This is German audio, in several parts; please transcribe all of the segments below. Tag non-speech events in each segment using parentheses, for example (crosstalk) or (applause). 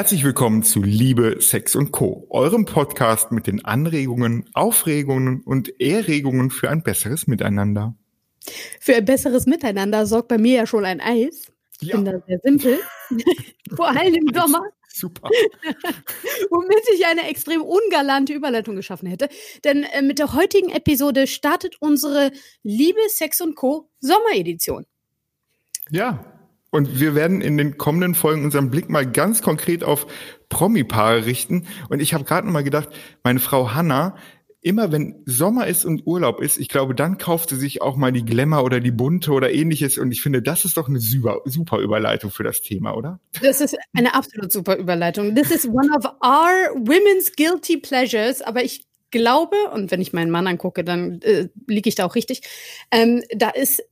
Herzlich willkommen zu Liebe, Sex und Co., eurem Podcast mit den Anregungen, Aufregungen und Erregungen für ein besseres Miteinander. Für ein besseres Miteinander sorgt bei mir ja schon ein Eis. Ich ja. bin da sehr simpel. (laughs) Vor allem im Sommer. Super. (laughs) Womit ich eine extrem ungalante Überleitung geschaffen hätte. Denn äh, mit der heutigen Episode startet unsere Liebe, Sex und Co. Sommeredition. Ja, und wir werden in den kommenden Folgen unseren Blick mal ganz konkret auf Promi-Paare richten. Und ich habe gerade noch mal gedacht, meine Frau Hanna, immer wenn Sommer ist und Urlaub ist, ich glaube, dann kauft sie sich auch mal die Glamour oder die Bunte oder ähnliches. Und ich finde, das ist doch eine super, super Überleitung für das Thema, oder? Das ist eine absolut super Überleitung. This is one of our women's guilty pleasures. Aber ich glaube, und wenn ich meinen Mann angucke, dann äh, liege ich da auch richtig, ähm, da ist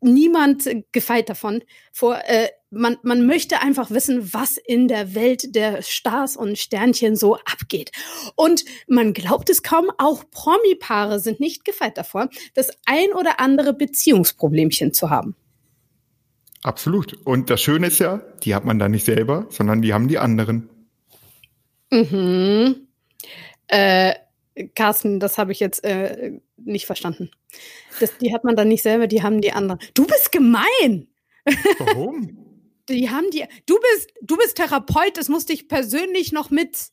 niemand gefeit davon. Vor, äh, man, man möchte einfach wissen, was in der Welt der Stars und Sternchen so abgeht. Und man glaubt es kaum, auch Promi-Paare sind nicht gefeit davor, das ein oder andere Beziehungsproblemchen zu haben. Absolut. Und das Schöne ist ja, die hat man da nicht selber, sondern die haben die anderen. Mhm. Äh, Carsten, das habe ich jetzt äh, nicht verstanden. Das, die hat man dann nicht selber, die haben die anderen. Du bist gemein! Warum? (laughs) die haben die. Du bist, du bist Therapeut, das musste ich persönlich noch mit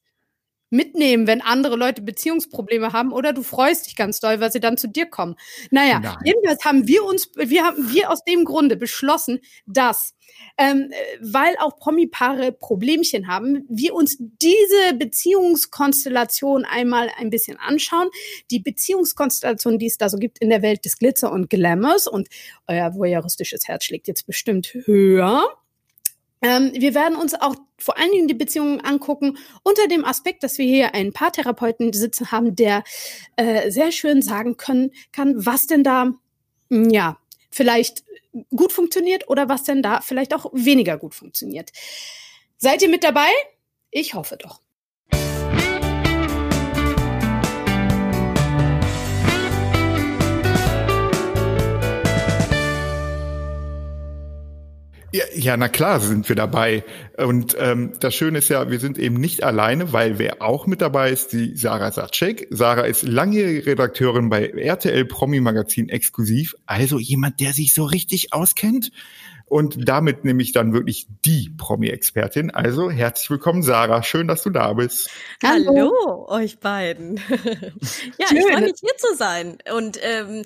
mitnehmen, wenn andere Leute Beziehungsprobleme haben oder du freust dich ganz doll, weil sie dann zu dir kommen. Naja, Nein. jedenfalls haben wir uns, wir haben wir aus dem Grunde beschlossen, dass ähm, weil auch Promi-Paare Problemchen haben, wir uns diese Beziehungskonstellation einmal ein bisschen anschauen. Die Beziehungskonstellation, die es da so gibt in der Welt des Glitzer und Glamours und euer voyeuristisches Herz schlägt jetzt bestimmt höher. Ähm, wir werden uns auch vor allen Dingen die Beziehungen angucken unter dem Aspekt, dass wir hier einen Paartherapeuten sitzen haben, der äh, sehr schön sagen können kann, was denn da ja vielleicht gut funktioniert oder was denn da vielleicht auch weniger gut funktioniert. Seid ihr mit dabei? Ich hoffe doch. Ja, ja, na klar sind wir dabei. Und ähm, das Schöne ist ja, wir sind eben nicht alleine, weil wer auch mit dabei ist, die Sarah Sacek. Sarah ist langjährige Redakteurin bei RTL Promi Magazin exklusiv, also jemand, der sich so richtig auskennt. Und damit nehme ich dann wirklich die Promi-Expertin. Also herzlich willkommen, Sarah. Schön, dass du da bist. Hallo, Hallo euch beiden. (laughs) ja, Schön. ich freue mich hier zu sein. Und ähm,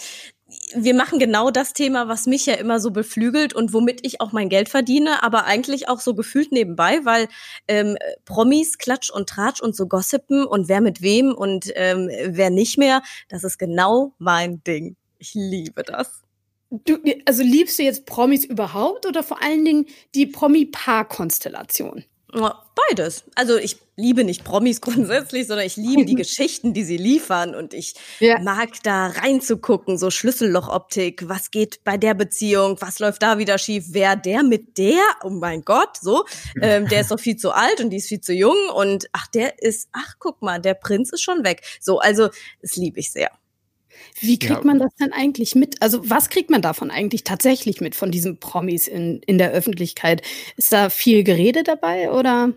wir machen genau das Thema, was mich ja immer so beflügelt und womit ich auch mein Geld verdiene, aber eigentlich auch so gefühlt nebenbei, weil ähm, Promis, Klatsch und Tratsch und so Gossipen und wer mit wem und ähm, wer nicht mehr, das ist genau mein Ding. Ich liebe das. Du, also liebst du jetzt Promis überhaupt oder vor allen Dingen die Promi-Paar-Konstellation? Beides. Also ich liebe nicht Promis (laughs) grundsätzlich, sondern ich liebe die (laughs) Geschichten, die sie liefern und ich ja. mag da reinzugucken, so Schlüssellochoptik, was geht bei der Beziehung, was läuft da wieder schief, wer der mit der, oh mein Gott, so, ähm, der ist doch viel zu alt und die ist viel zu jung und ach, der ist, ach guck mal, der Prinz ist schon weg. So, also das liebe ich sehr. Wie kriegt ja. man das denn eigentlich mit? Also was kriegt man davon eigentlich tatsächlich mit von diesen Promis in, in der Öffentlichkeit? Ist da viel Gerede dabei oder?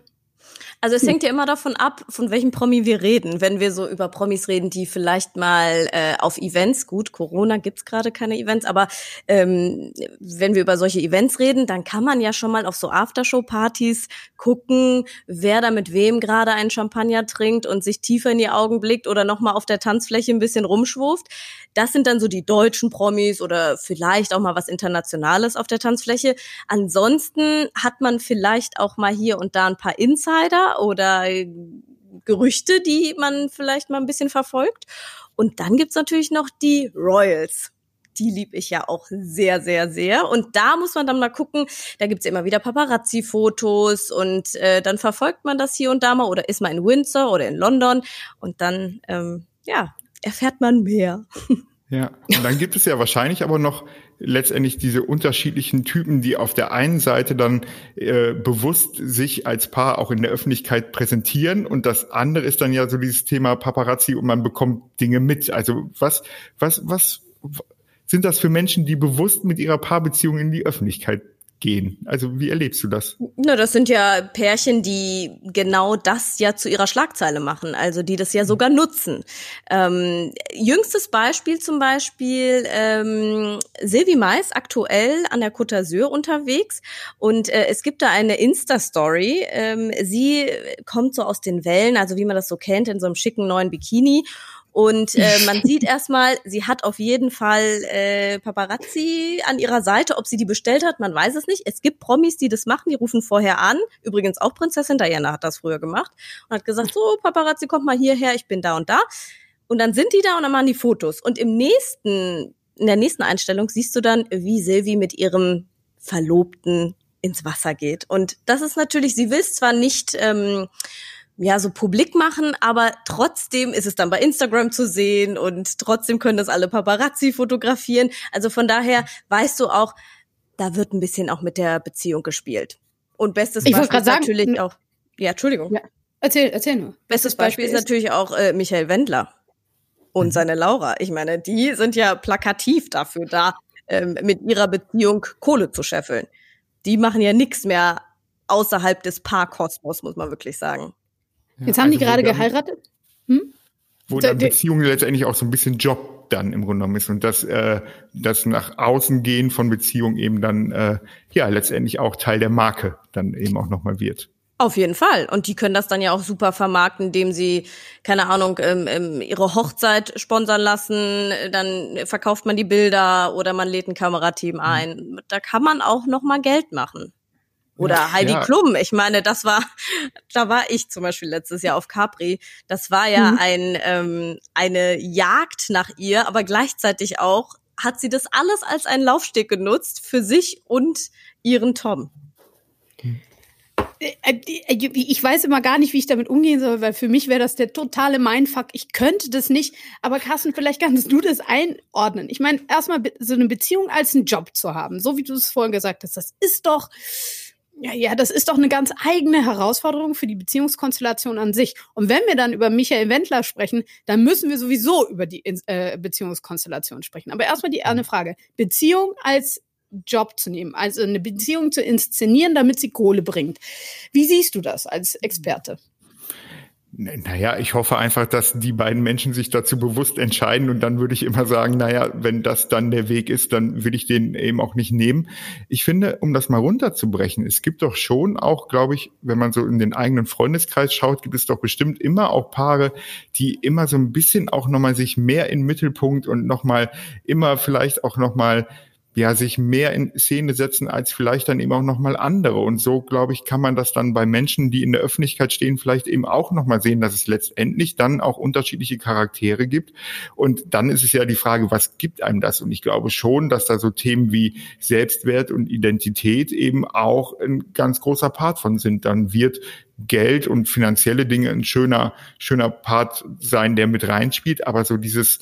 Also es hängt ja immer davon ab, von welchem Promi wir reden. Wenn wir so über Promis reden, die vielleicht mal äh, auf Events, gut, Corona gibt's gerade keine Events, aber ähm, wenn wir über solche Events reden, dann kann man ja schon mal auf so Aftershow-Partys gucken, wer da mit wem gerade einen Champagner trinkt und sich tiefer in die Augen blickt oder nochmal auf der Tanzfläche ein bisschen rumschwurft. Das sind dann so die deutschen Promis oder vielleicht auch mal was Internationales auf der Tanzfläche. Ansonsten hat man vielleicht auch mal hier und da ein paar Insider oder Gerüchte, die man vielleicht mal ein bisschen verfolgt. Und dann gibt's natürlich noch die Royals. Die lieb ich ja auch sehr, sehr, sehr. Und da muss man dann mal gucken, da gibt's ja immer wieder Paparazzi-Fotos und äh, dann verfolgt man das hier und da mal oder ist man in Windsor oder in London und dann, ähm, ja, erfährt man mehr. (laughs) Ja, und dann gibt es ja wahrscheinlich aber noch letztendlich diese unterschiedlichen Typen, die auf der einen Seite dann äh, bewusst sich als Paar auch in der Öffentlichkeit präsentieren und das andere ist dann ja so dieses Thema Paparazzi und man bekommt Dinge mit. Also was, was, was sind das für Menschen, die bewusst mit ihrer Paarbeziehung in die Öffentlichkeit gehen. Also wie erlebst du das? Na, das sind ja Pärchen, die genau das ja zu ihrer Schlagzeile machen, also die das ja sogar nutzen. Ähm, jüngstes Beispiel zum Beispiel ähm, Sylvie Mais aktuell an der Côte d'Azur unterwegs und äh, es gibt da eine Insta-Story. Ähm, sie kommt so aus den Wellen, also wie man das so kennt, in so einem schicken neuen Bikini und (laughs) äh, man sieht erstmal, sie hat auf jeden Fall äh, Paparazzi an ihrer Seite. Ob sie die bestellt hat, man weiß es nicht. Es gibt Promis, die das machen, die rufen vorher an. Übrigens auch Prinzessin Diana hat das früher gemacht und hat gesagt, so Paparazzi, kommt mal hierher, ich bin da und da. Und dann sind die da und dann machen die Fotos. Und im nächsten, in der nächsten Einstellung siehst du dann, wie Silvi mit ihrem Verlobten ins Wasser geht. Und das ist natürlich, sie will zwar nicht ähm, ja, so publik machen, aber trotzdem ist es dann bei Instagram zu sehen und trotzdem können das alle Paparazzi fotografieren. Also von daher weißt du auch, da wird ein bisschen auch mit der Beziehung gespielt. Und bestes ich Beispiel ist sagen, natürlich auch, ja, Entschuldigung. Ja. Erzähl, erzähl nur. Bestes Beispiel, Beispiel ist, ist natürlich auch äh, Michael Wendler und mhm. seine Laura. Ich meine, die sind ja plakativ dafür da, ähm, mit ihrer Beziehung Kohle zu scheffeln. Die machen ja nichts mehr außerhalb des Paarkosmos, muss man wirklich sagen. Jetzt haben also die gerade geheiratet? Hm? Wo dann Beziehung letztendlich auch so ein bisschen Job dann im Grunde genommen ist und das, äh, das nach außen gehen von Beziehung eben dann äh, ja letztendlich auch Teil der Marke dann eben auch nochmal wird. Auf jeden Fall. Und die können das dann ja auch super vermarkten, indem sie, keine Ahnung, ähm, ähm, ihre Hochzeit sponsern lassen. Dann verkauft man die Bilder oder man lädt ein Kamerateam hm. ein. Da kann man auch noch mal Geld machen. Oder ja, Heidi ja. Klum. Ich meine, das war, (laughs) da war ich zum Beispiel letztes Jahr auf Capri. Das war ja mhm. ein, ähm, eine Jagd nach ihr, aber gleichzeitig auch hat sie das alles als einen Laufsteg genutzt für sich und ihren Tom. Äh, ich weiß immer gar nicht, wie ich damit umgehen soll, weil für mich wäre das der totale Mindfuck. Ich könnte das nicht. Aber Carsten, vielleicht kannst du das einordnen. Ich meine, erstmal so eine Beziehung als einen Job zu haben, so wie du es vorhin gesagt hast, das ist doch, ja, ja, das ist doch eine ganz eigene Herausforderung für die Beziehungskonstellation an sich. Und wenn wir dann über Michael Wendler sprechen, dann müssen wir sowieso über die äh, Beziehungskonstellation sprechen. Aber erstmal die eine Frage. Beziehung als Job zu nehmen, also eine Beziehung zu inszenieren, damit sie Kohle bringt. Wie siehst du das als Experte? Naja, ich hoffe einfach, dass die beiden Menschen sich dazu bewusst entscheiden und dann würde ich immer sagen, naja, wenn das dann der Weg ist, dann will ich den eben auch nicht nehmen. Ich finde, um das mal runterzubrechen, es gibt doch schon auch, glaube ich, wenn man so in den eigenen Freundeskreis schaut, gibt es doch bestimmt immer auch Paare, die immer so ein bisschen auch nochmal sich mehr in Mittelpunkt und nochmal immer vielleicht auch nochmal ja, sich mehr in Szene setzen als vielleicht dann eben auch nochmal andere. Und so, glaube ich, kann man das dann bei Menschen, die in der Öffentlichkeit stehen, vielleicht eben auch nochmal sehen, dass es letztendlich dann auch unterschiedliche Charaktere gibt. Und dann ist es ja die Frage, was gibt einem das? Und ich glaube schon, dass da so Themen wie Selbstwert und Identität eben auch ein ganz großer Part von sind. Dann wird Geld und finanzielle Dinge ein schöner, schöner Part sein, der mit reinspielt. Aber so dieses,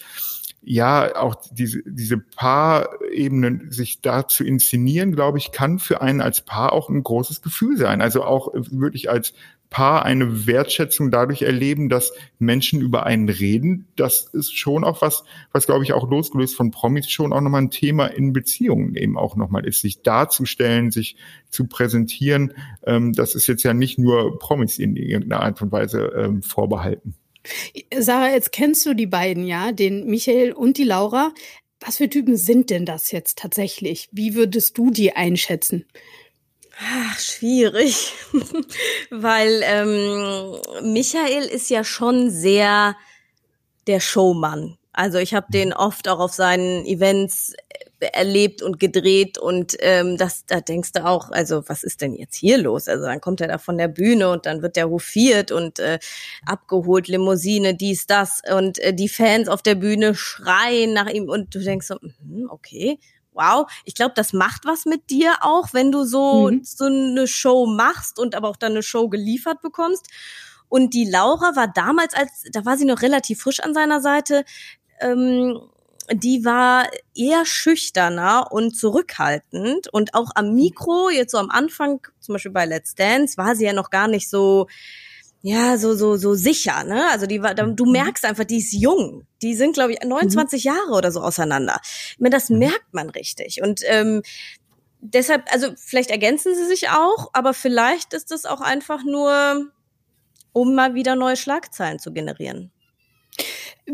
ja, auch diese, diese Paarebenen sich da zu inszenieren, glaube ich, kann für einen als Paar auch ein großes Gefühl sein. Also auch wirklich als Paar eine Wertschätzung dadurch erleben, dass Menschen über einen reden. Das ist schon auch was, was glaube ich auch losgelöst von Promis schon auch nochmal ein Thema in Beziehungen eben auch nochmal ist, sich darzustellen, sich zu präsentieren. Ähm, das ist jetzt ja nicht nur Promis in irgendeiner Art und Weise ähm, vorbehalten. Sarah, jetzt kennst du die beiden, ja, den Michael und die Laura. Was für Typen sind denn das jetzt tatsächlich? Wie würdest du die einschätzen? Ach, schwierig, (laughs) weil ähm, Michael ist ja schon sehr der Showmann. Also ich habe den oft auch auf seinen Events erlebt und gedreht und ähm, das, da denkst du auch, also was ist denn jetzt hier los? Also dann kommt er da von der Bühne und dann wird der hofiert und äh, abgeholt, Limousine, dies, das und äh, die Fans auf der Bühne schreien nach ihm und du denkst so, mh, okay, wow, ich glaube, das macht was mit dir auch, wenn du so, mhm. so eine Show machst und aber auch dann eine Show geliefert bekommst. Und die Laura war damals, als da war sie noch relativ frisch an seiner Seite, ähm, die war eher schüchterner und zurückhaltend und auch am Mikro, jetzt so am Anfang, zum Beispiel bei Let's Dance, war sie ja noch gar nicht so, ja, so, so, so sicher, ne? Also die war, du mhm. merkst einfach, die ist jung. Die sind, glaube ich, 29 mhm. Jahre oder so auseinander. Ich meine, das mhm. merkt man richtig. Und ähm, deshalb, also vielleicht ergänzen sie sich auch, aber vielleicht ist es auch einfach nur, um mal wieder neue Schlagzeilen zu generieren.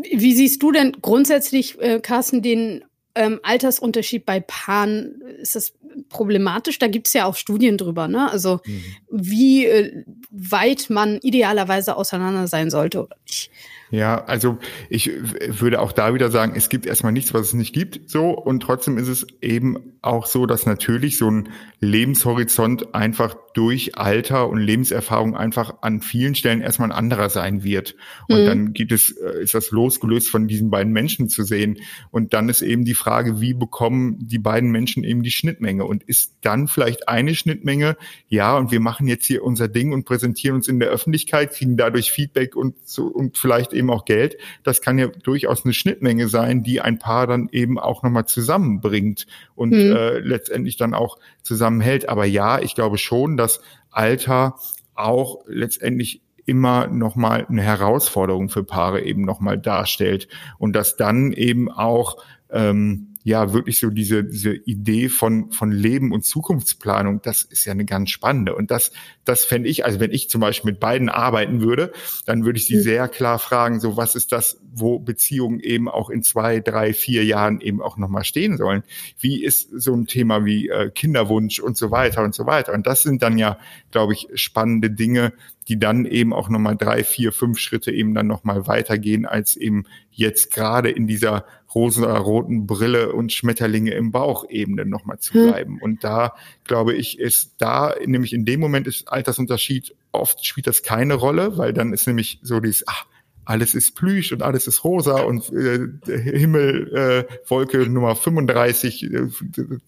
Wie siehst du denn grundsätzlich, äh, Carsten, den ähm, Altersunterschied bei Paaren? Ist das problematisch? Da gibt es ja auch Studien drüber, ne? Also mhm. wie äh, weit man idealerweise auseinander sein sollte oder nicht. Ja, also ich würde auch da wieder sagen, es gibt erstmal nichts, was es nicht gibt, so und trotzdem ist es eben auch so, dass natürlich so ein Lebenshorizont einfach durch Alter und Lebenserfahrung einfach an vielen Stellen erstmal ein anderer sein wird. Und mhm. dann gibt es, äh, ist das losgelöst von diesen beiden Menschen zu sehen. Und dann ist eben die Frage, wie bekommen die beiden Menschen eben die Schnittmenge? Und ist dann vielleicht eine Schnittmenge, ja, und wir machen jetzt hier unser Ding und präsentieren uns in der Öffentlichkeit, kriegen dadurch Feedback und so, und vielleicht eben auch Geld. Das kann ja durchaus eine Schnittmenge sein, die ein Paar dann eben auch nochmal zusammenbringt und mhm. äh, letztendlich dann auch zusammenhält. Aber ja, ich glaube schon, dass Alter auch letztendlich immer nochmal eine Herausforderung für Paare eben nochmal darstellt und dass dann eben auch ähm, ja wirklich so diese, diese Idee von, von Leben und Zukunftsplanung, das ist ja eine ganz spannende. Und das, das fände ich, also wenn ich zum Beispiel mit beiden arbeiten würde, dann würde ich sie mhm. sehr klar fragen, so was ist das, wo Beziehungen eben auch in zwei, drei, vier Jahren eben auch nochmal stehen sollen. Wie ist so ein Thema wie äh, Kinderwunsch und so weiter und so weiter. Und das sind dann ja, glaube ich, spannende Dinge, die dann eben auch nochmal drei, vier, fünf Schritte eben dann nochmal weitergehen, als eben jetzt gerade in dieser rosa-roten Brille und Schmetterlinge im Bauch Ebene nochmal zu hm. bleiben. Hm. Und da, glaube ich, ist da, nämlich in dem Moment ist Altersunterschied, oft spielt das keine Rolle, weil dann ist nämlich so dieses, ach, alles ist Plüsch und alles ist rosa und äh, Himmel, äh, Wolke Nummer 35, äh,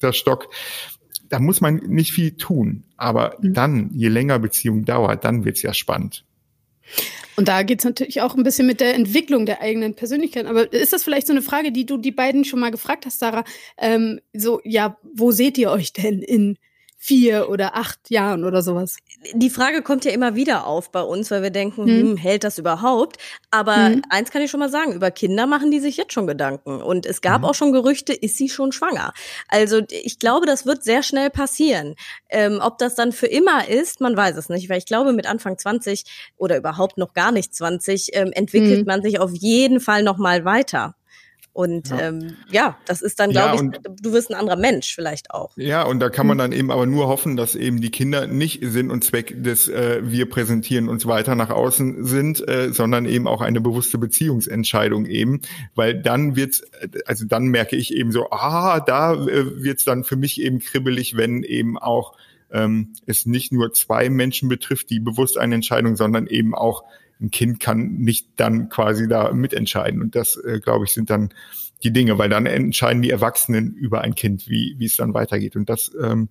der Stock da muss man nicht viel tun. Aber mhm. dann, je länger Beziehung dauert, dann wird's ja spannend. Und da geht's natürlich auch ein bisschen mit der Entwicklung der eigenen Persönlichkeit. Aber ist das vielleicht so eine Frage, die du die beiden schon mal gefragt hast, Sarah? Ähm, so, ja, wo seht ihr euch denn in vier oder acht Jahren oder sowas. Die Frage kommt ja immer wieder auf bei uns, weil wir denken, hm. Hm, hält das überhaupt? Aber hm. eins kann ich schon mal sagen, über Kinder machen die sich jetzt schon Gedanken. Und es gab mhm. auch schon Gerüchte, ist sie schon schwanger? Also ich glaube, das wird sehr schnell passieren. Ähm, ob das dann für immer ist, man weiß es nicht, weil ich glaube, mit Anfang 20 oder überhaupt noch gar nicht 20 ähm, entwickelt hm. man sich auf jeden Fall noch mal weiter. Und ja, ähm, ja das ist dann, glaube ja, ich, du wirst ein anderer Mensch vielleicht auch. Ja, und da kann man hm. dann eben aber nur hoffen, dass eben die Kinder nicht Sinn und Zweck des äh, wir präsentieren uns weiter nach außen sind, äh, sondern eben auch eine bewusste Beziehungsentscheidung eben, weil dann wird's, also dann merke ich eben so, ah, da äh, wird's dann für mich eben kribbelig, wenn eben auch ähm, es nicht nur zwei Menschen betrifft, die bewusst eine Entscheidung, sondern eben auch ein Kind kann nicht dann quasi da mitentscheiden. Und das, äh, glaube ich, sind dann die Dinge, weil dann entscheiden die Erwachsenen über ein Kind, wie, wie es dann weitergeht. Und das, ähm,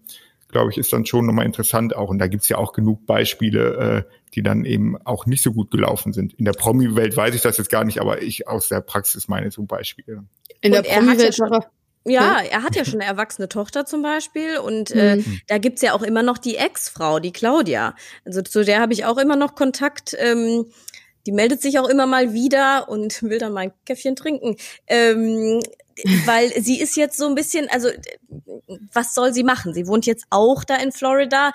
glaube ich, ist dann schon nochmal interessant auch. Und da gibt's ja auch genug Beispiele, äh, die dann eben auch nicht so gut gelaufen sind. In der Promi-Welt weiß ich das jetzt gar nicht, aber ich aus der Praxis meine so Beispiele. In der Promi-Welt ja, er hat ja schon eine erwachsene Tochter zum Beispiel und äh, mhm. da gibt's ja auch immer noch die Ex-Frau, die Claudia. Also zu der habe ich auch immer noch Kontakt. Ähm, die meldet sich auch immer mal wieder und (laughs) will dann mal ein Käffchen trinken. Ähm, weil sie ist jetzt so ein bisschen, also was soll sie machen? Sie wohnt jetzt auch da in Florida.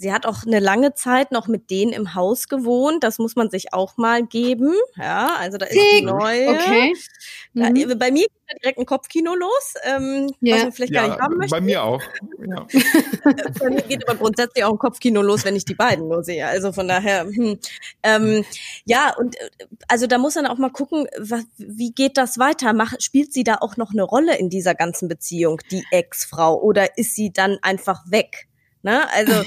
Sie hat auch eine lange Zeit noch mit denen im Haus gewohnt. Das muss man sich auch mal geben. Ja, also da ist die neue. Okay. Da, mhm. Bei mir geht da direkt ein Kopfkino los, ähm, ja. was man vielleicht ja, gar nicht haben möchte. Bei mir auch. Ja. (laughs) bei mir geht aber grundsätzlich auch ein Kopfkino los, wenn ich die beiden nur sehe. Also von daher, hm. ähm, ja, und äh, also da muss man auch mal gucken, was, wie geht das weiter? Mach, spielt sie da auch noch eine Rolle in dieser ganzen Beziehung, die Ex-Frau, oder ist sie dann einfach weg? Ne? Also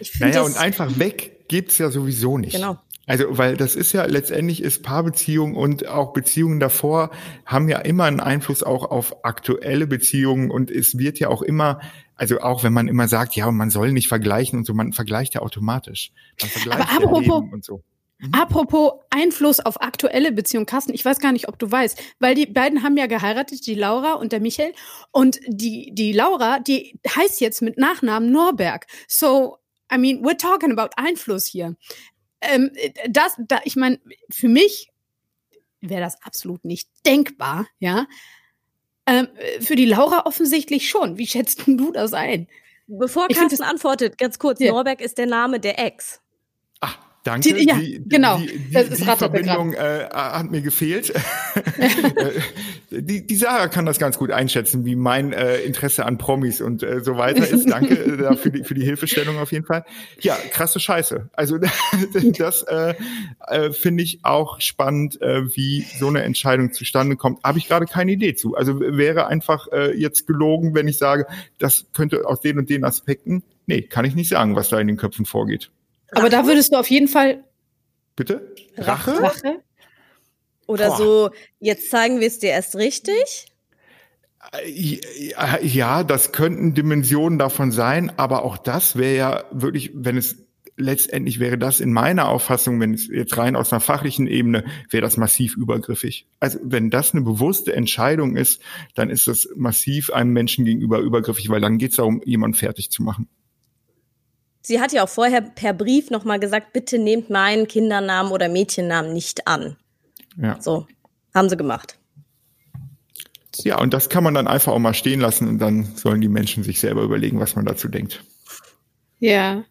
ich naja, und einfach weg gibt's ja sowieso nicht. Genau. Also, weil das ist ja letztendlich ist Paarbeziehung und auch Beziehungen davor haben ja immer einen Einfluss auch auf aktuelle Beziehungen und es wird ja auch immer, also auch wenn man immer sagt, ja, man soll nicht vergleichen und so, man vergleicht ja automatisch. Man vergleicht Aber apropos, ja und so. Mhm. Apropos Einfluss auf aktuelle Beziehungen, Carsten, ich weiß gar nicht, ob du weißt, weil die beiden haben ja geheiratet, die Laura und der Michael. Und die, die Laura, die heißt jetzt mit Nachnamen Norberg. So, I mean, we're talking about Einfluss hier. Ähm, das, da, ich meine, für mich wäre das absolut nicht denkbar, ja. Ähm, für die Laura offensichtlich schon. Wie schätzt du das ein? Bevor Carsten antwortet, ganz kurz, ja. Norberg ist der Name der Ex. Danke. Die, ja, die, genau. Die, die, das ist die Verbindung äh, hat mir gefehlt. (laughs) die, die Sarah kann das ganz gut einschätzen, wie mein äh, Interesse an Promis und äh, so weiter ist. Danke äh, für, die, für die Hilfestellung auf jeden Fall. Ja, krasse Scheiße. Also (laughs) das äh, äh, finde ich auch spannend, äh, wie so eine Entscheidung zustande kommt. Habe ich gerade keine Idee zu. Also wäre einfach äh, jetzt gelogen, wenn ich sage, das könnte aus den und den Aspekten. Nee, kann ich nicht sagen, was da in den Köpfen vorgeht. Aber da würdest du auf jeden Fall. Bitte? Rache? Rache? Oder Boah. so, jetzt zeigen wir es dir erst richtig? Äh, ja, das könnten Dimensionen davon sein, aber auch das wäre ja wirklich, wenn es letztendlich wäre das in meiner Auffassung, wenn es jetzt rein aus einer fachlichen Ebene, wäre das massiv übergriffig. Also wenn das eine bewusste Entscheidung ist, dann ist das massiv einem Menschen gegenüber übergriffig, weil dann geht es darum, jemanden fertig zu machen. Sie hat ja auch vorher per Brief nochmal gesagt, bitte nehmt meinen Kindernamen oder Mädchennamen nicht an. Ja. So, haben sie gemacht. Ja, und das kann man dann einfach auch mal stehen lassen und dann sollen die Menschen sich selber überlegen, was man dazu denkt. Ja.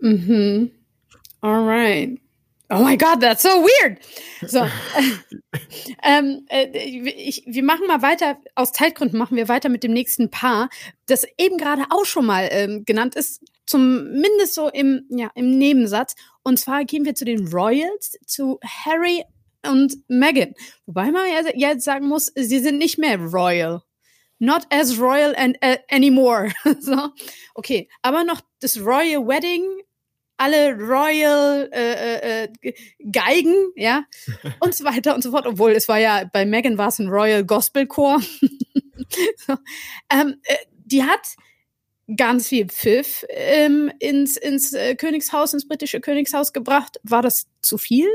Mhm. Alright. Oh my God, that's so weird. So, (laughs) (laughs) ähm, äh, ich, wir machen mal weiter. Aus Zeitgründen machen wir weiter mit dem nächsten Paar, das eben gerade auch schon mal ähm, genannt ist, zumindest so im ja im Nebensatz. Und zwar gehen wir zu den Royals, zu Harry und Meghan. Wobei man ja jetzt sagen muss, sie sind nicht mehr royal. Not as royal and, uh, anymore. (laughs) so, okay, aber noch das Royal Wedding alle Royal äh, äh, äh Geigen, ja, (laughs) und so weiter und so fort. Obwohl es war ja bei Megan war es ein Royal Gospel Chor. (laughs) so, ähm, äh, die hat ganz viel Pfiff ähm, ins, ins äh, Königshaus, ins britische Königshaus gebracht. War das zu viel?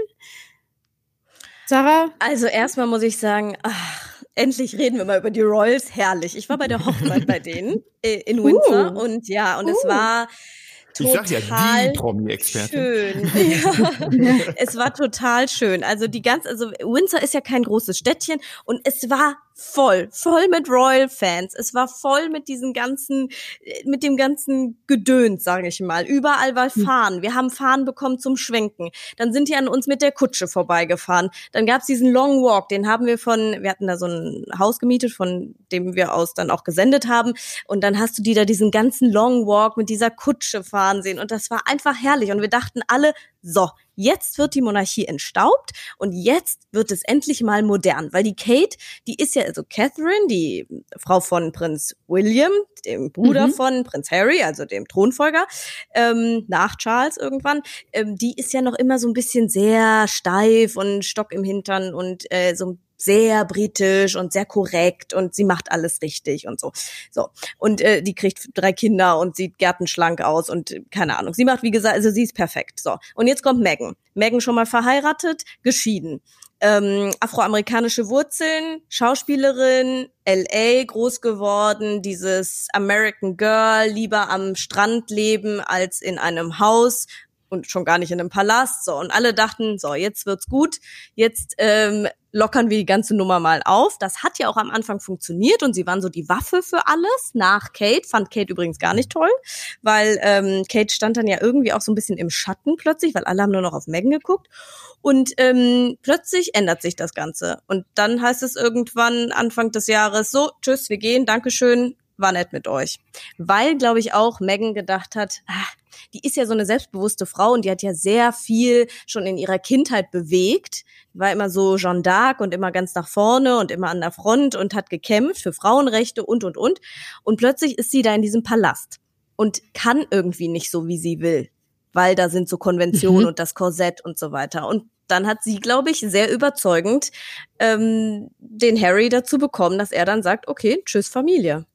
Sarah? Also erstmal muss ich sagen, ach, endlich reden wir mal über die Royals. Herrlich. Ich war bei der Hochzeit bei denen äh, in Windsor uh. und ja, und uh. es war Total ich sag ja, die Promi-Expertin. Schön. (laughs) Ja. es war total schön. Also die ganze, also Windsor ist ja kein großes Städtchen und es war voll, voll mit Royal-Fans. Es war voll mit diesen ganzen, mit dem ganzen Gedöns, sage ich mal. Überall war hm. Fahnen. Wir haben Fahnen bekommen zum Schwenken. Dann sind die an uns mit der Kutsche vorbeigefahren. Dann gab's diesen Long Walk, den haben wir von, wir hatten da so ein Haus gemietet, von dem wir aus dann auch gesendet haben. Und dann hast du die da diesen ganzen Long Walk mit dieser Kutsche fahren sehen. Und das war einfach herrlich. Und wir dachten alle, so, jetzt wird die Monarchie entstaubt und jetzt wird es endlich mal modern, weil die Kate, die ist ja also Catherine, die Frau von Prinz William, dem Bruder mhm. von Prinz Harry, also dem Thronfolger, ähm, nach Charles irgendwann, ähm, die ist ja noch immer so ein bisschen sehr steif und Stock im Hintern und äh, so ein sehr britisch und sehr korrekt und sie macht alles richtig und so. So. Und äh, die kriegt drei Kinder und sieht gärtenschlank aus und äh, keine Ahnung. Sie macht, wie gesagt, also sie ist perfekt. So. Und jetzt kommt Megan. Megan schon mal verheiratet, geschieden. Ähm, afroamerikanische Wurzeln, Schauspielerin, LA groß geworden, dieses American Girl, lieber am Strand leben als in einem Haus und schon gar nicht in einem Palast. So, und alle dachten, so, jetzt wird's gut, jetzt ähm, lockern wir die ganze Nummer mal auf. Das hat ja auch am Anfang funktioniert und sie waren so die Waffe für alles nach Kate. Fand Kate übrigens gar nicht toll, weil ähm, Kate stand dann ja irgendwie auch so ein bisschen im Schatten plötzlich, weil alle haben nur noch auf Megan geguckt. Und ähm, plötzlich ändert sich das Ganze. Und dann heißt es irgendwann Anfang des Jahres, so, tschüss, wir gehen, Dankeschön, war nett mit euch. Weil, glaube ich, auch Megan gedacht hat, ah, die ist ja so eine selbstbewusste Frau und die hat ja sehr viel schon in ihrer Kindheit bewegt. Die war immer so Jeanne d'Arc und immer ganz nach vorne und immer an der Front und hat gekämpft für Frauenrechte und, und, und. Und plötzlich ist sie da in diesem Palast und kann irgendwie nicht so, wie sie will, weil da sind so Konventionen mhm. und das Korsett und so weiter. Und dann hat sie, glaube ich, sehr überzeugend ähm, den Harry dazu bekommen, dass er dann sagt, okay, tschüss Familie.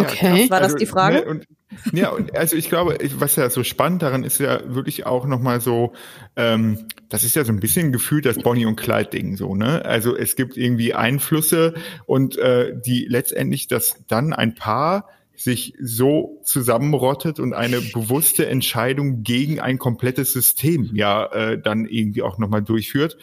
Okay. Ja, war das also, die Frage? Ne, und, ja, und also ich glaube, was ja so spannend daran ist ja wirklich auch nochmal so, ähm, das ist ja so ein bisschen gefühlt das Bonnie und Clyde Ding so, ne? Also es gibt irgendwie Einflüsse und äh, die letztendlich, dass dann ein Paar sich so zusammenrottet und eine bewusste Entscheidung gegen ein komplettes System ja äh, dann irgendwie auch nochmal durchführt.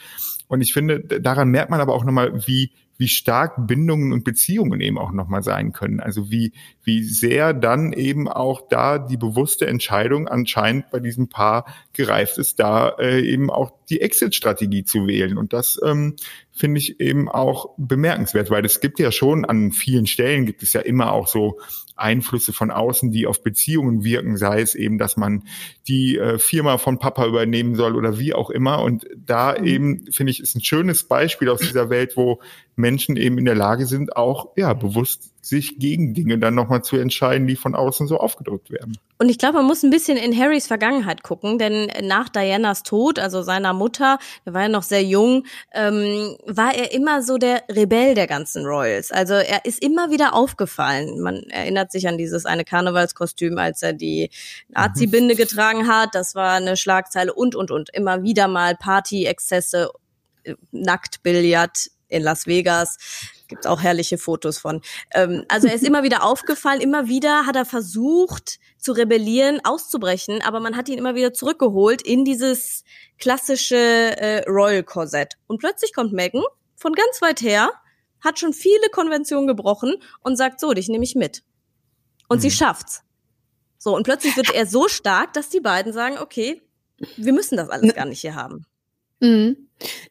Und ich finde, daran merkt man aber auch nochmal, wie wie stark Bindungen und Beziehungen eben auch nochmal sein können. Also wie, wie sehr dann eben auch da die bewusste Entscheidung anscheinend bei diesem Paar gereift ist, da äh, eben auch die Exit-Strategie zu wählen. Und das ähm, finde ich eben auch bemerkenswert, weil es gibt ja schon an vielen Stellen gibt es ja immer auch so Einflüsse von außen, die auf Beziehungen wirken, sei es eben, dass man die äh, Firma von Papa übernehmen soll oder wie auch immer. Und da mhm. eben, finde ich, ist ein schönes Beispiel aus dieser Welt, wo Menschen eben in der Lage sind, auch ja bewusst sich gegen Dinge dann nochmal zu entscheiden, die von außen so aufgedrückt werden. Und ich glaube, man muss ein bisschen in Harrys Vergangenheit gucken, denn nach Dianas Tod, also seiner Mutter, der war ja noch sehr jung, ähm, war er immer so der Rebell der ganzen Royals. Also er ist immer wieder aufgefallen. Man erinnert sich an dieses eine Karnevalskostüm, als er die Nazi-Binde mhm. getragen hat. Das war eine Schlagzeile und, und, und. Immer wieder mal Party-Exzesse, äh, Nacktbillard in Las Vegas gibt auch herrliche Fotos von. Ähm, also er ist immer wieder aufgefallen, immer wieder hat er versucht zu rebellieren, auszubrechen, aber man hat ihn immer wieder zurückgeholt in dieses klassische äh, Royal-Korsett. Und plötzlich kommt Megan von ganz weit her, hat schon viele Konventionen gebrochen und sagt so, dich nehme ich mit. Und mhm. sie schafft's. So, und plötzlich wird er so stark, dass die beiden sagen, okay, wir müssen das alles gar nicht hier haben. Mhm.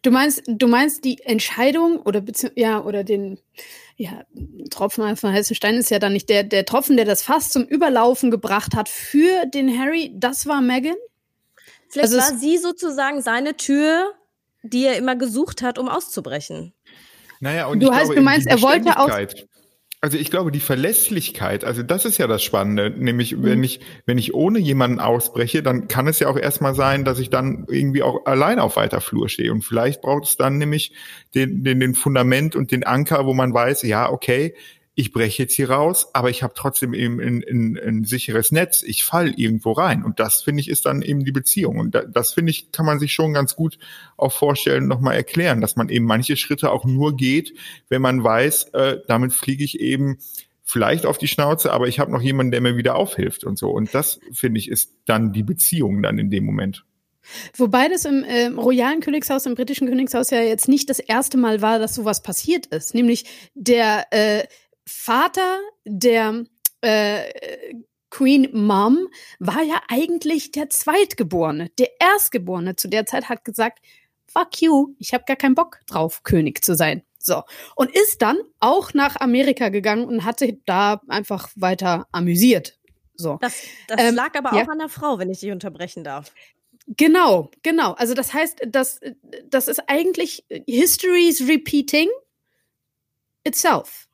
Du meinst, du meinst die Entscheidung oder ja oder den ja Tropfen von heißen Stein ist ja dann nicht der der Tropfen, der das Fass zum Überlaufen gebracht hat für den Harry. Das war Megan. Vielleicht also war sie sozusagen seine Tür, die er immer gesucht hat, um auszubrechen. Naja, und du heißt, glaube, du meinst, er wollte aus also ich glaube, die Verlässlichkeit, also das ist ja das Spannende, nämlich mhm. wenn ich, wenn ich ohne jemanden ausbreche, dann kann es ja auch erstmal sein, dass ich dann irgendwie auch allein auf weiter Flur stehe. Und vielleicht braucht es dann nämlich den, den, den Fundament und den Anker, wo man weiß, ja, okay, ich breche jetzt hier raus, aber ich habe trotzdem eben ein, ein, ein sicheres Netz, ich fall irgendwo rein. Und das, finde ich, ist dann eben die Beziehung. Und das, finde ich, kann man sich schon ganz gut auch vorstellen, nochmal erklären, dass man eben manche Schritte auch nur geht, wenn man weiß, äh, damit fliege ich eben vielleicht auf die Schnauze, aber ich habe noch jemanden, der mir wieder aufhilft und so. Und das, finde ich, ist dann die Beziehung dann in dem Moment. Wobei das im äh, royalen Königshaus, im britischen Königshaus ja jetzt nicht das erste Mal war, dass sowas passiert ist. Nämlich der äh, Vater der äh, Queen Mom war ja eigentlich der Zweitgeborene. Der Erstgeborene zu der Zeit hat gesagt, fuck you, ich habe gar keinen Bock drauf, König zu sein. So. Und ist dann auch nach Amerika gegangen und hatte da einfach weiter amüsiert. So. Das, das ähm, lag aber ja. auch an der Frau, wenn ich dich unterbrechen darf. Genau, genau. Also das heißt, das, das ist eigentlich History's repeating itself.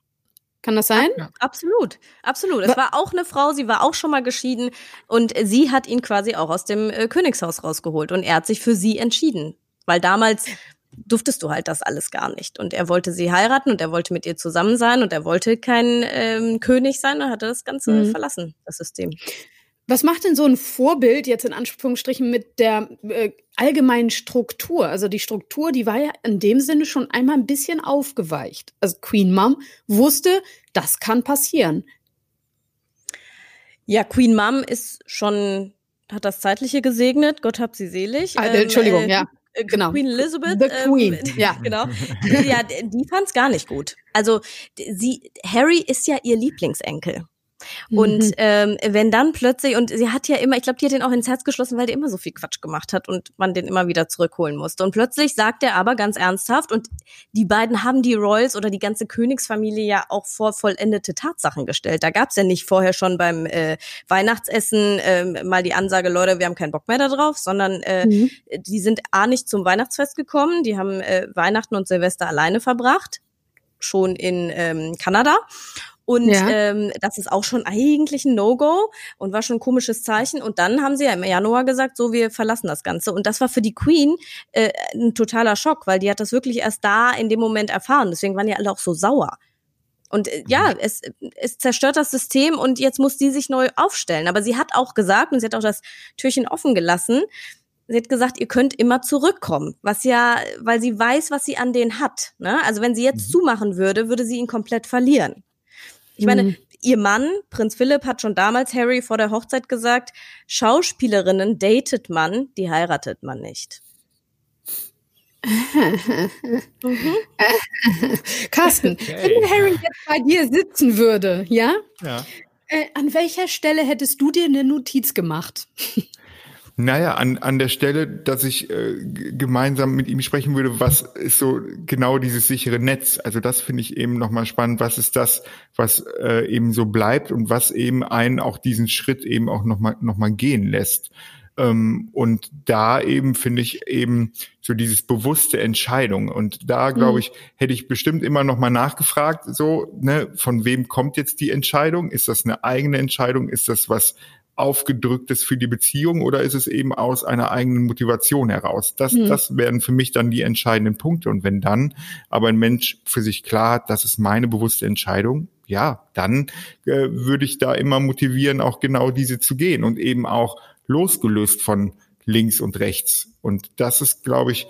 Kann das sein? Ja. Absolut, absolut. Es war auch eine Frau, sie war auch schon mal geschieden und sie hat ihn quasi auch aus dem äh, Königshaus rausgeholt und er hat sich für sie entschieden, weil damals durftest du halt das alles gar nicht und er wollte sie heiraten und er wollte mit ihr zusammen sein und er wollte kein ähm, König sein und hatte das Ganze mhm. verlassen, das System. Was macht denn so ein Vorbild jetzt in Anführungsstrichen mit der äh, allgemeinen Struktur? Also die Struktur, die war ja in dem Sinne schon einmal ein bisschen aufgeweicht. Also Queen Mom wusste, das kann passieren. Ja, Queen Mom ist schon, hat das Zeitliche gesegnet, Gott hab sie selig. Ah, ähm, Entschuldigung, äh, ja. Äh, genau. Queen Elizabeth. The Queen, ähm, (laughs) ja. Genau. ja, die fand's gar nicht gut. Also sie, Harry ist ja ihr Lieblingsenkel. Und mhm. ähm, wenn dann plötzlich, und sie hat ja immer, ich glaube, die hat den auch ins Herz geschlossen, weil der immer so viel Quatsch gemacht hat und man den immer wieder zurückholen musste. Und plötzlich sagt er aber ganz ernsthaft, und die beiden haben die Royals oder die ganze Königsfamilie ja auch vor vollendete Tatsachen gestellt. Da gab's ja nicht vorher schon beim äh, Weihnachtsessen äh, mal die Ansage, Leute, wir haben keinen Bock mehr da drauf, sondern äh, mhm. die sind A nicht zum Weihnachtsfest gekommen, die haben äh, Weihnachten und Silvester alleine verbracht schon in ähm, Kanada und ja. ähm, das ist auch schon eigentlich ein No-Go und war schon ein komisches Zeichen. Und dann haben sie ja im Januar gesagt, so, wir verlassen das Ganze. Und das war für die Queen äh, ein totaler Schock, weil die hat das wirklich erst da in dem Moment erfahren. Deswegen waren die alle auch so sauer. Und äh, ja, mhm. es, es zerstört das System und jetzt muss sie sich neu aufstellen. Aber sie hat auch gesagt, und sie hat auch das Türchen offen gelassen, sie hat gesagt, ihr könnt immer zurückkommen, was ja, weil sie weiß, was sie an denen hat. Ne? Also wenn sie jetzt mhm. zumachen würde, würde sie ihn komplett verlieren. Ich meine, mhm. ihr Mann, Prinz Philipp, hat schon damals Harry vor der Hochzeit gesagt, Schauspielerinnen datet man, die heiratet man nicht. mhm. (laughs) Carsten, hey. wenn Harry jetzt bei dir sitzen würde, ja? Ja. Äh, an welcher Stelle hättest du dir eine Notiz gemacht? Naja, an, an der Stelle, dass ich äh, gemeinsam mit ihm sprechen würde, was ist so genau dieses sichere Netz? Also das finde ich eben nochmal spannend. Was ist das, was äh, eben so bleibt und was eben einen auch diesen Schritt eben auch nochmal noch mal gehen lässt? Ähm, und da eben finde ich eben so dieses bewusste Entscheidung. Und da glaube mhm. ich, hätte ich bestimmt immer noch mal nachgefragt, so, ne, von wem kommt jetzt die Entscheidung? Ist das eine eigene Entscheidung? Ist das was aufgedrücktes für die Beziehung oder ist es eben aus einer eigenen Motivation heraus? Das, mhm. das wären für mich dann die entscheidenden Punkte. Und wenn dann aber ein Mensch für sich klar hat, das ist meine bewusste Entscheidung, ja, dann äh, würde ich da immer motivieren, auch genau diese zu gehen und eben auch losgelöst von links und rechts. Und das ist, glaube ich,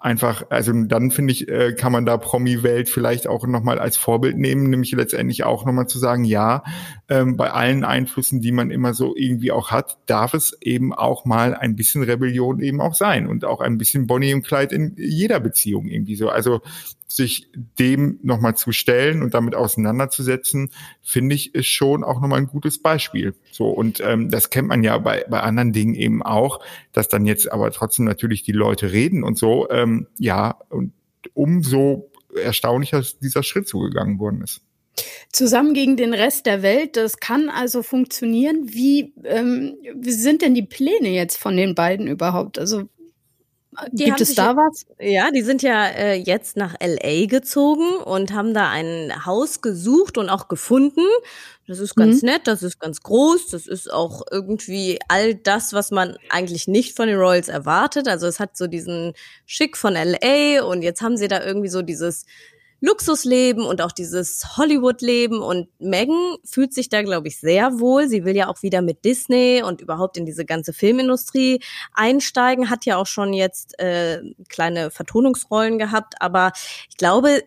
einfach, also dann finde ich, äh, kann man da Promi-Welt vielleicht auch nochmal als Vorbild nehmen, nämlich letztendlich auch nochmal zu sagen, ja, ähm, bei allen Einflüssen, die man immer so irgendwie auch hat, darf es eben auch mal ein bisschen Rebellion eben auch sein und auch ein bisschen Bonnie im Kleid in jeder Beziehung irgendwie so. Also sich dem nochmal zu stellen und damit auseinanderzusetzen, finde ich, ist schon auch nochmal ein gutes Beispiel. So, und ähm, das kennt man ja bei, bei anderen Dingen eben auch, dass dann jetzt aber trotzdem natürlich die Leute reden und so, ähm, ja, und umso erstaunlicher dieser Schritt zugegangen worden ist. Zusammen gegen den Rest der Welt, das kann also funktionieren. Wie, ähm, wie sind denn die Pläne jetzt von den beiden überhaupt? Also die Gibt es da was? Ja, die sind ja äh, jetzt nach LA gezogen und haben da ein Haus gesucht und auch gefunden. Das ist ganz mhm. nett, das ist ganz groß, das ist auch irgendwie all das, was man eigentlich nicht von den Royals erwartet. Also es hat so diesen Schick von LA und jetzt haben sie da irgendwie so dieses Luxusleben und auch dieses Hollywood-Leben. Und Megan fühlt sich da, glaube ich, sehr wohl. Sie will ja auch wieder mit Disney und überhaupt in diese ganze Filmindustrie einsteigen, hat ja auch schon jetzt äh, kleine Vertonungsrollen gehabt. Aber ich glaube,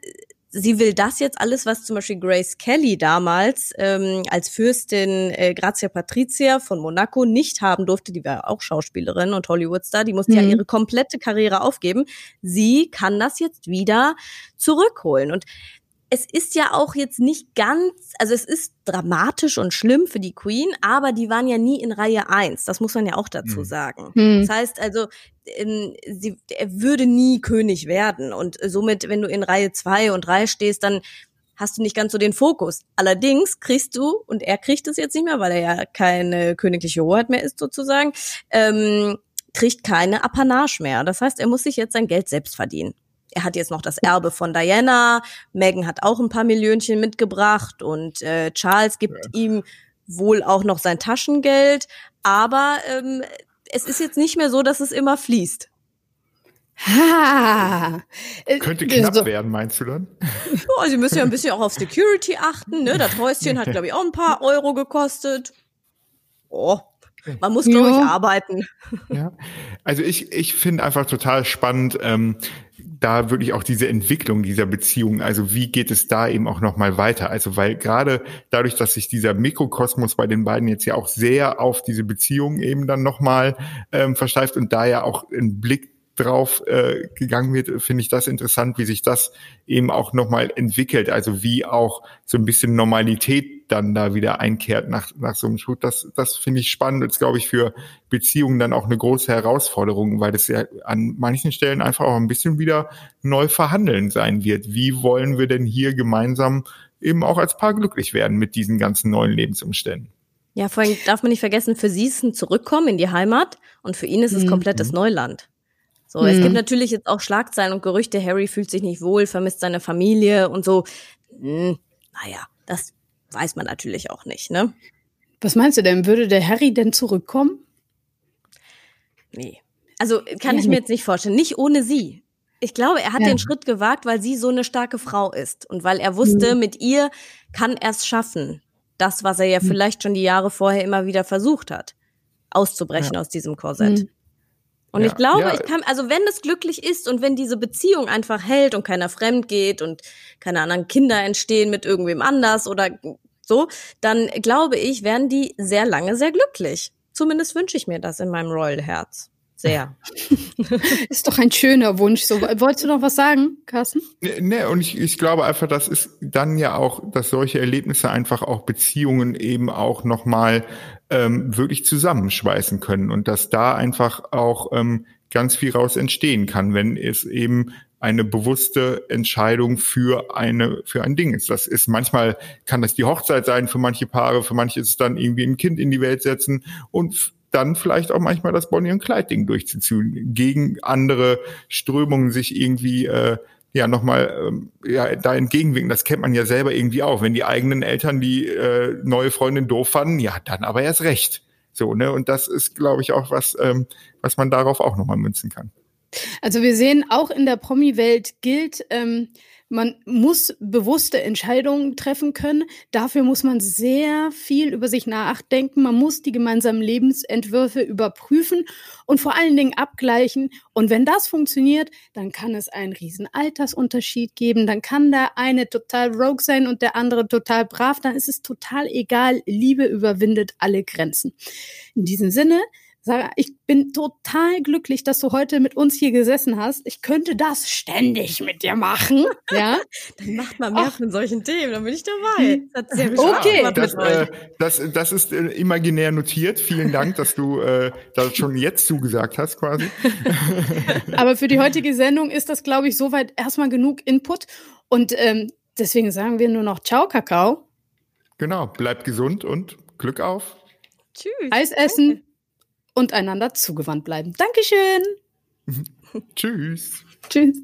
sie will das jetzt alles, was zum Beispiel Grace Kelly damals ähm, als Fürstin äh, Grazia Patricia von Monaco nicht haben durfte, die war auch Schauspielerin und Hollywoodstar, die musste mhm. ja ihre komplette Karriere aufgeben. Sie kann das jetzt wieder zurückholen. Und es ist ja auch jetzt nicht ganz, also es ist dramatisch und schlimm für die Queen, aber die waren ja nie in Reihe eins. Das muss man ja auch dazu hm. sagen. Hm. Das heißt also, ähm, sie, er würde nie König werden. Und somit, wenn du in Reihe zwei und drei stehst, dann hast du nicht ganz so den Fokus. Allerdings kriegst du, und er kriegt es jetzt nicht mehr, weil er ja keine königliche Hoheit mehr ist sozusagen, ähm, kriegt keine Apanage mehr. Das heißt, er muss sich jetzt sein Geld selbst verdienen er hat jetzt noch das Erbe von Diana, Meghan hat auch ein paar Millionchen mitgebracht und äh, Charles gibt ja. ihm wohl auch noch sein Taschengeld, aber ähm, es ist jetzt nicht mehr so, dass es immer fließt. Ha. Äh, Könnte knapp so. werden, meinst du dann? (laughs) Ja, sie müssen ja ein bisschen auch auf Security achten. Ne? Das Häuschen hat, glaube ich, auch ein paar Euro gekostet. Oh, man muss, glaube ja. ich, arbeiten. Ja, also ich, ich finde einfach total spannend, ähm, da wirklich auch diese Entwicklung dieser Beziehung, also wie geht es da eben auch nochmal weiter? Also weil gerade dadurch, dass sich dieser Mikrokosmos bei den beiden jetzt ja auch sehr auf diese Beziehung eben dann nochmal ähm, versteift und da ja auch ein Blick drauf äh, gegangen wird, finde ich das interessant, wie sich das eben auch nochmal entwickelt. Also wie auch so ein bisschen Normalität dann da wieder einkehrt nach, nach so einem Shoot. Das, das finde ich spannend. Das glaube ich für Beziehungen dann auch eine große Herausforderung, weil das ja an manchen Stellen einfach auch ein bisschen wieder neu verhandeln sein wird. Wie wollen wir denn hier gemeinsam eben auch als Paar glücklich werden mit diesen ganzen neuen Lebensumständen? Ja, vor allem darf man nicht vergessen, für sie ist es ein Zurückkommen in die Heimat und für ihn ist es mhm. komplettes Neuland. So, mhm. es gibt natürlich jetzt auch Schlagzeilen und Gerüchte, Harry fühlt sich nicht wohl, vermisst seine Familie und so. Hm, naja, das weiß man natürlich auch nicht, ne? Was meinst du denn? Würde der Harry denn zurückkommen? Nee. Also kann ja, ich mir jetzt nicht vorstellen. Nicht ohne sie. Ich glaube, er hat ja. den Schritt gewagt, weil sie so eine starke Frau ist und weil er wusste, mhm. mit ihr kann er es schaffen. Das, was er ja mhm. vielleicht schon die Jahre vorher immer wieder versucht hat, auszubrechen ja. aus diesem Korsett. Mhm. Und ja, ich glaube, ja. ich kann, also wenn es glücklich ist und wenn diese Beziehung einfach hält und keiner fremd geht und keine anderen Kinder entstehen mit irgendwem anders oder so, dann glaube ich, werden die sehr lange sehr glücklich. Zumindest wünsche ich mir das in meinem Royal Herz. Sehr. (laughs) ist doch ein schöner Wunsch. So, wolltest du noch was sagen, Carsten? Nee, und ich, ich glaube einfach, das ist dann ja auch, dass solche Erlebnisse einfach auch Beziehungen eben auch nochmal ähm, wirklich zusammenschweißen können und dass da einfach auch ähm, ganz viel raus entstehen kann, wenn es eben eine bewusste Entscheidung für eine für ein Ding ist. Das ist manchmal kann das die Hochzeit sein für manche Paare, für manche ist es dann irgendwie ein Kind in die Welt setzen und dann vielleicht auch manchmal das Bonnie und Clyde Ding durchzuziehen, gegen andere Strömungen sich irgendwie äh, ja nochmal ähm, ja, da entgegenwinken. Das kennt man ja selber irgendwie auch. Wenn die eigenen Eltern die äh, neue Freundin doof fanden, ja, dann aber erst recht. So, ne? Und das ist, glaube ich, auch was, ähm, was man darauf auch nochmal münzen kann. Also wir sehen, auch in der Promi-Welt gilt, ähm, man muss bewusste Entscheidungen treffen können. Dafür muss man sehr viel über sich nachdenken. Man muss die gemeinsamen Lebensentwürfe überprüfen und vor allen Dingen abgleichen. Und wenn das funktioniert, dann kann es einen riesen Altersunterschied geben. Dann kann der eine total rogue sein und der andere total brav. Dann ist es total egal. Liebe überwindet alle Grenzen. In diesem Sinne, Sarah, ich bin total glücklich, dass du heute mit uns hier gesessen hast. Ich könnte das ständig mit dir machen. (laughs) Ja? dann macht man mehr Ach. von solchen Themen, dann bin ich dabei. Das okay. Das, äh, das, das ist äh, imaginär notiert. Vielen Dank, dass du äh, das schon jetzt zugesagt hast, quasi. (laughs) (laughs) Aber für die heutige Sendung ist das, glaube ich, soweit erstmal genug Input. Und ähm, deswegen sagen wir nur noch Ciao, Kakao. Genau, bleibt gesund und Glück auf. Tschüss. Eis essen und einander zugewandt bleiben. Dankeschön. (laughs) (laughs) Tschüss. Tschüss.